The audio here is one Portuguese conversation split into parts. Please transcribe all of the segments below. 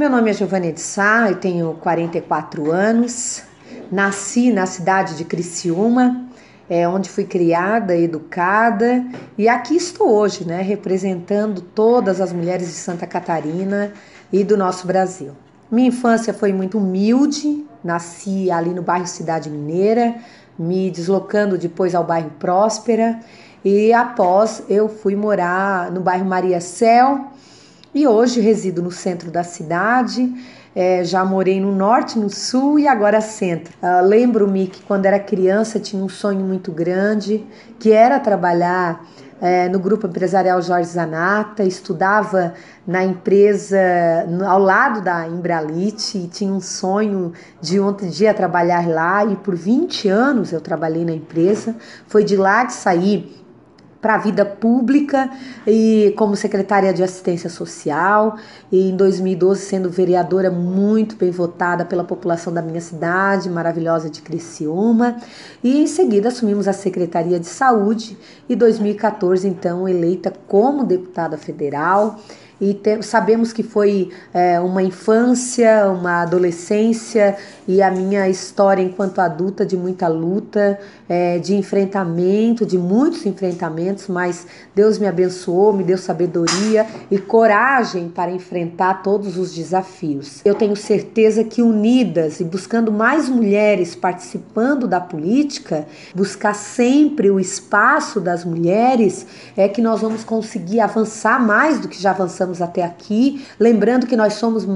Meu nome é Giovanni de Sá, eu tenho 44 anos, nasci na cidade de Criciúma, é, onde fui criada, educada, e aqui estou hoje, né, representando todas as mulheres de Santa Catarina e do nosso Brasil. Minha infância foi muito humilde, nasci ali no bairro Cidade Mineira, me deslocando depois ao bairro Próspera, e após eu fui morar no bairro Maria Céu, e hoje resido no centro da cidade. É, já morei no norte, no sul e agora centro. Uh, Lembro-me que quando era criança tinha um sonho muito grande, que era trabalhar é, no grupo empresarial Jorge Zanata, estudava na empresa ao lado da Embralite e tinha um sonho de um dia trabalhar lá e por 20 anos eu trabalhei na empresa. Foi de lá que saí para a vida pública e como secretária de assistência social. E em 2012 sendo vereadora muito bem votada pela população da minha cidade maravilhosa de Criciúma. E em seguida assumimos a secretaria de saúde. E 2014 então eleita como deputada federal e te, sabemos que foi é, uma infância, uma adolescência e a minha história enquanto adulta de muita luta, é, de enfrentamento, de muitos enfrentamentos, mas Deus me abençoou, me deu sabedoria e coragem para enfrentar todos os desafios. Eu tenho certeza que unidas e buscando mais mulheres participando da política, buscar sempre o espaço das mulheres, é que nós vamos conseguir avançar mais do que já avançamos até aqui. Lembrando que nós somos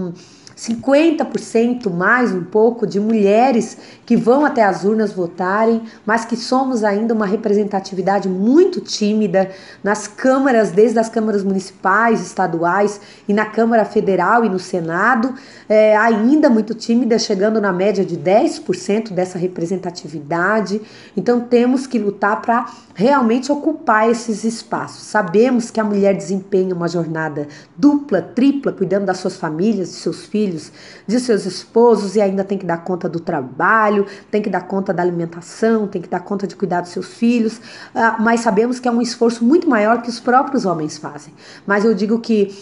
50% mais um pouco de mulheres que vão até as urnas votarem, mas que somos ainda uma representatividade muito tímida nas câmaras, desde as câmaras municipais, estaduais e na Câmara Federal e no Senado, é, ainda muito tímida, chegando na média de 10% dessa representatividade. Então temos que lutar para realmente ocupar esses espaços. Sabemos que a mulher desempenha uma jornada dupla, tripla, cuidando das suas famílias, de seus filhos filhos, de seus esposos e ainda tem que dar conta do trabalho, tem que dar conta da alimentação, tem que dar conta de cuidar dos seus filhos, ah, mas sabemos que é um esforço muito maior que os próprios homens fazem. Mas eu digo que,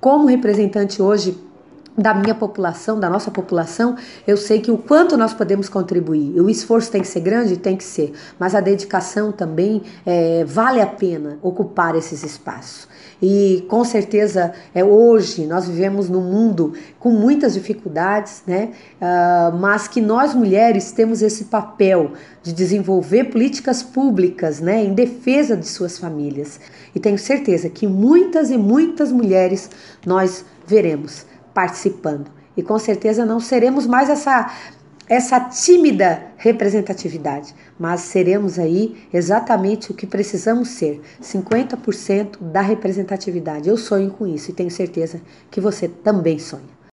como representante hoje da minha população, da nossa população, eu sei que o quanto nós podemos contribuir. O esforço tem que ser grande? Tem que ser, mas a dedicação também é, vale a pena ocupar esses espaços. E com certeza é, hoje nós vivemos num mundo com muitas dificuldades, né? Uh, mas que nós mulheres temos esse papel de desenvolver políticas públicas né, em defesa de suas famílias. E tenho certeza que muitas e muitas mulheres nós veremos participando. E com certeza não seremos mais essa essa tímida representatividade, mas seremos aí exatamente o que precisamos ser, 50% da representatividade. Eu sonho com isso e tenho certeza que você também sonha.